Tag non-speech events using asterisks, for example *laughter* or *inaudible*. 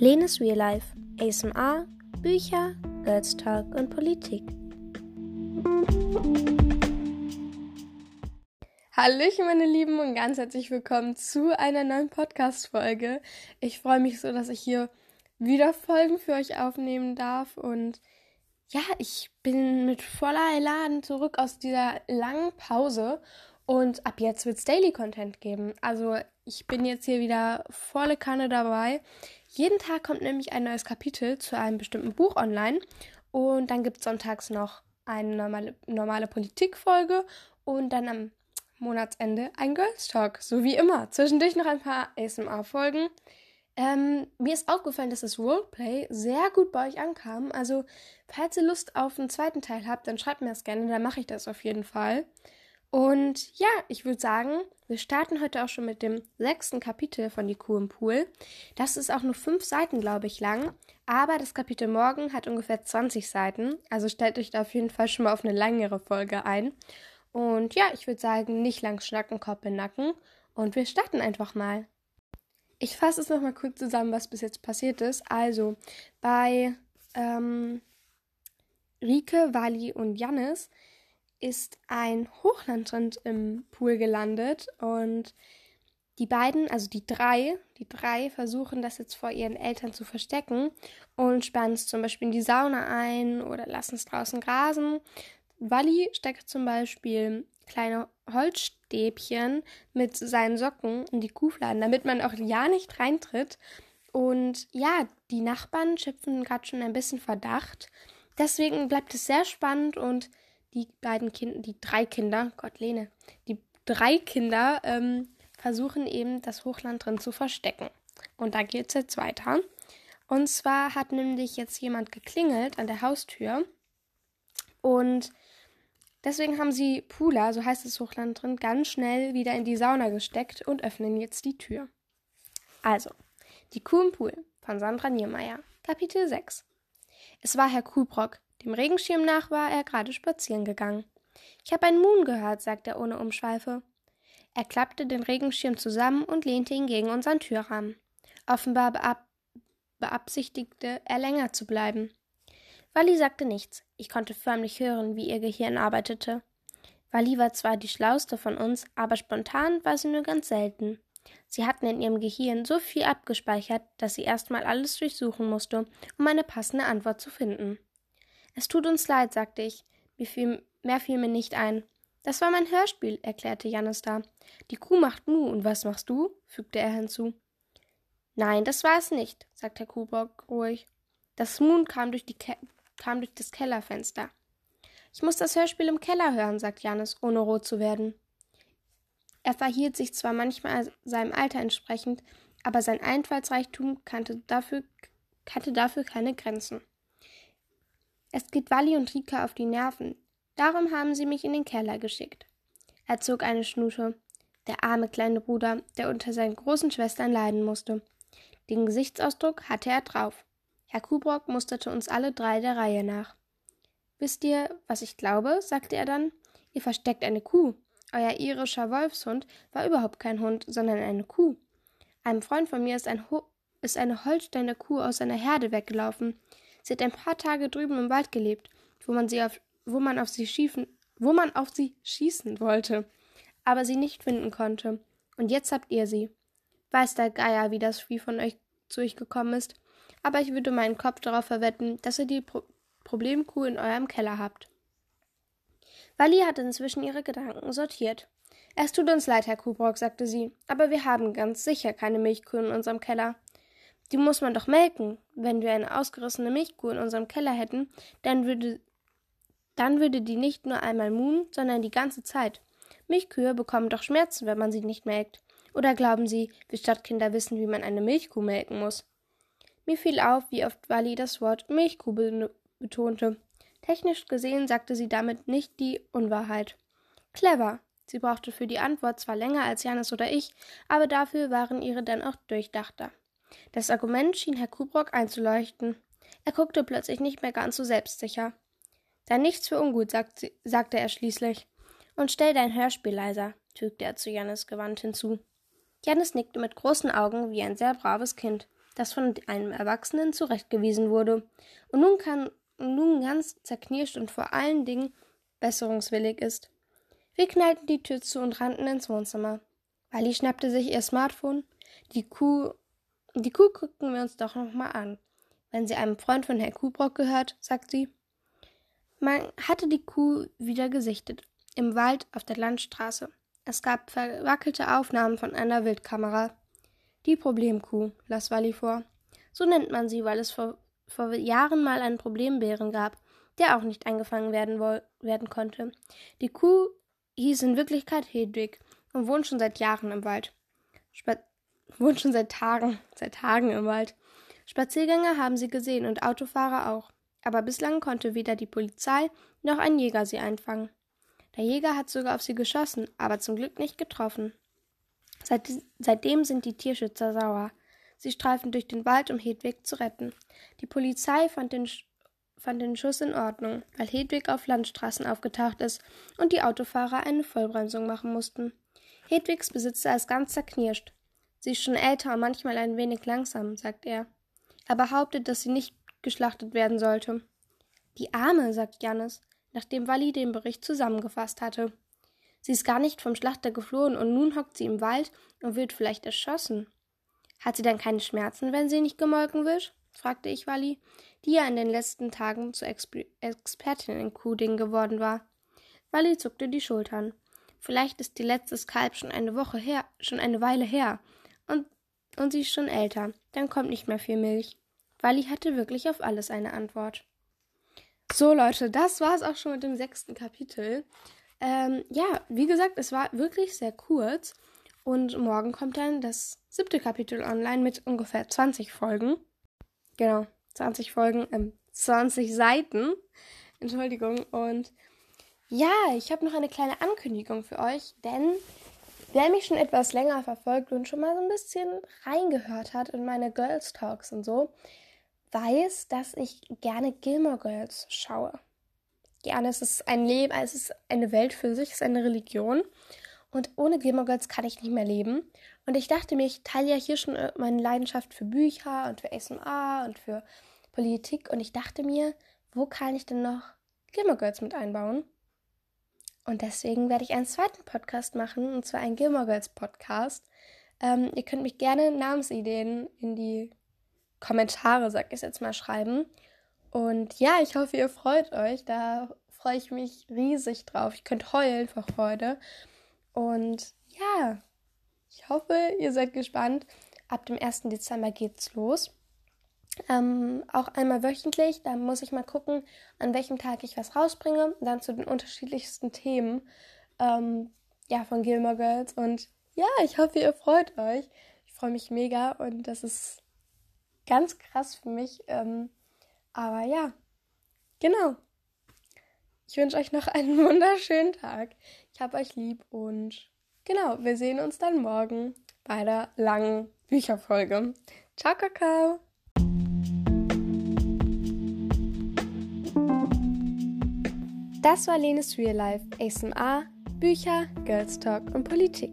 Lenes Real Life, ASMR, Bücher, Girls Talk und Politik. Hallöchen, meine Lieben, und ganz herzlich willkommen zu einer neuen Podcast-Folge. Ich freue mich so, dass ich hier wieder Folgen für euch aufnehmen darf. Und ja, ich bin mit voller Elan zurück aus dieser langen Pause. Und ab jetzt wird es Daily Content geben. Also ich bin jetzt hier wieder volle Kanne dabei. Jeden Tag kommt nämlich ein neues Kapitel zu einem bestimmten Buch online. Und dann gibt es sonntags noch eine normale, normale Politikfolge und dann am Monatsende ein Girls Talk. So wie immer. Zwischendurch noch ein paar ASMR-Folgen. Ähm, mir ist aufgefallen, dass das Roleplay sehr gut bei euch ankam. Also, falls ihr Lust auf einen zweiten Teil habt, dann schreibt mir das gerne, dann mache ich das auf jeden Fall. Und ja, ich würde sagen, wir starten heute auch schon mit dem sechsten Kapitel von Die Kuh im Pool. Das ist auch nur fünf Seiten, glaube ich, lang. Aber das Kapitel morgen hat ungefähr 20 Seiten. Also stellt euch da auf jeden Fall schon mal auf eine längere Folge ein. Und ja, ich würde sagen, nicht lang schnacken, Kopf in Nacken. Und wir starten einfach mal. Ich fasse es nochmal kurz zusammen, was bis jetzt passiert ist. Also, bei ähm, Rike, Wally und Jannis ist ein Hochlandrind im Pool gelandet und die beiden, also die drei, die drei versuchen das jetzt vor ihren Eltern zu verstecken und sperren es zum Beispiel in die Sauna ein oder lassen es draußen grasen. Wally steckt zum Beispiel kleine Holzstäbchen mit seinen Socken in die Kuhfladen, damit man auch ja nicht reintritt. Und ja, die Nachbarn schöpfen gerade schon ein bisschen Verdacht. Deswegen bleibt es sehr spannend und die beiden Kinder, die drei Kinder, Gott Lene, die drei Kinder ähm, versuchen eben das Hochland drin zu verstecken. Und da geht es jetzt weiter. Und zwar hat nämlich jetzt jemand geklingelt an der Haustür und deswegen haben sie Pula, so heißt das Hochland drin, ganz schnell wieder in die Sauna gesteckt und öffnen jetzt die Tür. Also, die Kuh im Pool von Sandra Niemeyer, Kapitel 6. Es war Herr Kuhbrock, dem Regenschirm nach war er gerade spazieren gegangen. Ich habe einen Moon gehört, sagte er ohne Umschweife. Er klappte den Regenschirm zusammen und lehnte ihn gegen unseren Türrahmen. Offenbar beab beabsichtigte er länger zu bleiben. Wally sagte nichts. Ich konnte förmlich hören, wie ihr Gehirn arbeitete. Wally war zwar die schlauste von uns, aber spontan war sie nur ganz selten. Sie hatten in ihrem Gehirn so viel abgespeichert, dass sie erstmal alles durchsuchen musste, um eine passende Antwort zu finden. Es tut uns leid, sagte ich. Mir fiel, mehr fiel mir nicht ein. Das war mein Hörspiel, erklärte Jannis da. Die Kuh macht Mu, und was machst du? fügte er hinzu. Nein, das war es nicht, sagte Herr Kuhbock ruhig. Das Moon kam durch, kam durch das Kellerfenster. Ich muss das Hörspiel im Keller hören, sagt Janis, ohne rot zu werden. Er verhielt sich zwar manchmal seinem Alter entsprechend, aber sein Einfallsreichtum kannte dafür, kannte dafür keine Grenzen. Es geht Wally und Rika auf die Nerven. Darum haben sie mich in den Keller geschickt. Er zog eine Schnute. Der arme kleine Bruder, der unter seinen großen Schwestern leiden musste. Den Gesichtsausdruck hatte er drauf. Herr Kubrock musterte uns alle drei der Reihe nach. Wisst ihr, was ich glaube? sagte er dann. Ihr versteckt eine Kuh. Euer irischer Wolfshund war überhaupt kein Hund, sondern eine Kuh. Einem Freund von mir ist, ein ist eine Holsteiner Kuh aus seiner Herde weggelaufen. Sie hat ein paar Tage drüben im Wald gelebt, wo man sie auf, wo man auf sie schiefen, wo man auf sie schießen wollte, aber sie nicht finden konnte. Und jetzt habt ihr sie. Weiß der Geier, wie das Vieh von euch zu euch gekommen ist, aber ich würde meinen Kopf darauf verwetten, dass ihr die Pro Problemkuh in eurem Keller habt. Wally hat inzwischen ihre Gedanken sortiert. Es tut uns leid, Herr Kubrock, sagte sie, aber wir haben ganz sicher keine Milchkuh in unserem Keller. Die muss man doch melken. Wenn wir eine ausgerissene Milchkuh in unserem Keller hätten, dann würde, dann würde die nicht nur einmal muhen, sondern die ganze Zeit. Milchkühe bekommen doch Schmerzen, wenn man sie nicht melkt. Oder glauben Sie, wir Stadtkinder wissen, wie man eine Milchkuh melken muss? Mir fiel auf, wie oft Wally das Wort Milchkuh betonte. Technisch gesehen sagte sie damit nicht die Unwahrheit. Clever. Sie brauchte für die Antwort zwar länger als Janis oder ich, aber dafür waren ihre dann auch durchdachter. Das Argument schien Herr Kubrock einzuleuchten. Er guckte plötzlich nicht mehr ganz so selbstsicher. Sei nichts für ungut, sagt sie, sagte er schließlich. Und stell dein Hörspiel leiser, fügte er zu Jannis gewandt hinzu. Jannis nickte mit großen Augen wie ein sehr braves Kind. das von einem Erwachsenen zurechtgewiesen wurde und nun, kann, nun ganz zerknirscht und vor allen Dingen besserungswillig ist. Wir knallten die Tür zu und rannten ins Wohnzimmer. Wally schnappte sich ihr Smartphone. Die Kuh, die Kuh guckten wir uns doch noch mal an. Wenn sie einem Freund von Herr Kuhbrock gehört, sagt sie. Man hatte die Kuh wieder gesichtet. Im Wald auf der Landstraße. Es gab verwackelte Aufnahmen von einer Wildkamera. Die Problemkuh, las Wally vor. So nennt man sie, weil es vor, vor Jahren mal einen Problembären gab, der auch nicht eingefangen werden, werden konnte. Die Kuh hieß in Wirklichkeit Hedwig und wohnt schon seit Jahren im Wald. Spa wohnt schon seit Tagen, seit Tagen im Wald. Spaziergänger haben sie gesehen und Autofahrer auch. Aber bislang konnte weder die Polizei noch ein Jäger sie einfangen. Der Jäger hat sogar auf sie geschossen, aber zum Glück nicht getroffen. Seit, seitdem sind die Tierschützer sauer. Sie streifen durch den Wald, um Hedwig zu retten. Die Polizei fand den, fand den Schuss in Ordnung, weil Hedwig auf Landstraßen aufgetaucht ist und die Autofahrer eine Vollbremsung machen mussten. Hedwigs Besitzer ist ganz zerknirscht. Sie ist schon älter und manchmal ein wenig langsam, sagt er. Er behauptet, dass sie nicht geschlachtet werden sollte. Die Arme, sagt Jannis, nachdem Walli den Bericht zusammengefasst hatte. Sie ist gar nicht vom Schlachter geflohen und nun hockt sie im Wald und wird vielleicht erschossen. Hat sie dann keine Schmerzen, wenn sie nicht gemolken wird? fragte ich Walli, die ja in den letzten Tagen zur Exper Expertin in Kuding geworden war. Walli zuckte die Schultern. Vielleicht ist die letzte Kalb schon eine Woche her, schon eine Weile her, und, sie ist schon älter. Dann kommt nicht mehr viel Milch. Walli hatte wirklich auf alles eine Antwort. So, Leute, das war es auch schon mit dem sechsten Kapitel. Ähm, ja, wie gesagt, es war wirklich sehr kurz. Und morgen kommt dann das siebte Kapitel online mit ungefähr 20 Folgen. Genau, 20 Folgen, ähm, 20 Seiten. Entschuldigung. Und ja, ich habe noch eine kleine Ankündigung für euch, denn wer mich schon etwas länger verfolgt und schon mal so ein bisschen reingehört hat in meine Girls Talks und so, weiß, dass ich gerne Gilmore Girls schaue. Gerne, es ist ein Leben, es ist eine Welt für sich, es ist eine Religion. Und ohne Gilmore Girls kann ich nicht mehr leben. Und ich dachte mir, ich teile ja hier schon äh, meine Leidenschaft für Bücher und für ASMR und für Politik. Und ich dachte mir, wo kann ich denn noch Gilmore Girls mit einbauen? Und deswegen werde ich einen zweiten Podcast machen, und zwar einen Gilmore Girls Podcast. Ähm, ihr könnt mich gerne Namensideen in die Kommentare, sag ich jetzt mal, schreiben. Und ja, ich hoffe, ihr freut euch. Da freue ich mich riesig drauf. Ich könnte heulen vor Freude. Und ja, ich hoffe, ihr seid gespannt. Ab dem 1. Dezember geht's los. Ähm, auch einmal wöchentlich. Da muss ich mal gucken, an welchem Tag ich was rausbringe. Dann zu den unterschiedlichsten Themen ähm, ja, von Gilmore Girls. Und ja, ich hoffe, ihr freut euch. Ich freue mich mega und das ist ganz krass für mich. Ähm, aber ja, genau. Ich wünsche euch noch einen *laughs* wunderschönen Tag. Ich habe euch lieb und genau, wir sehen uns dann morgen bei der langen Bücherfolge. Ciao, Kakao! Das war Lenes Real Life, ASMR, Bücher, Girls Talk und Politik.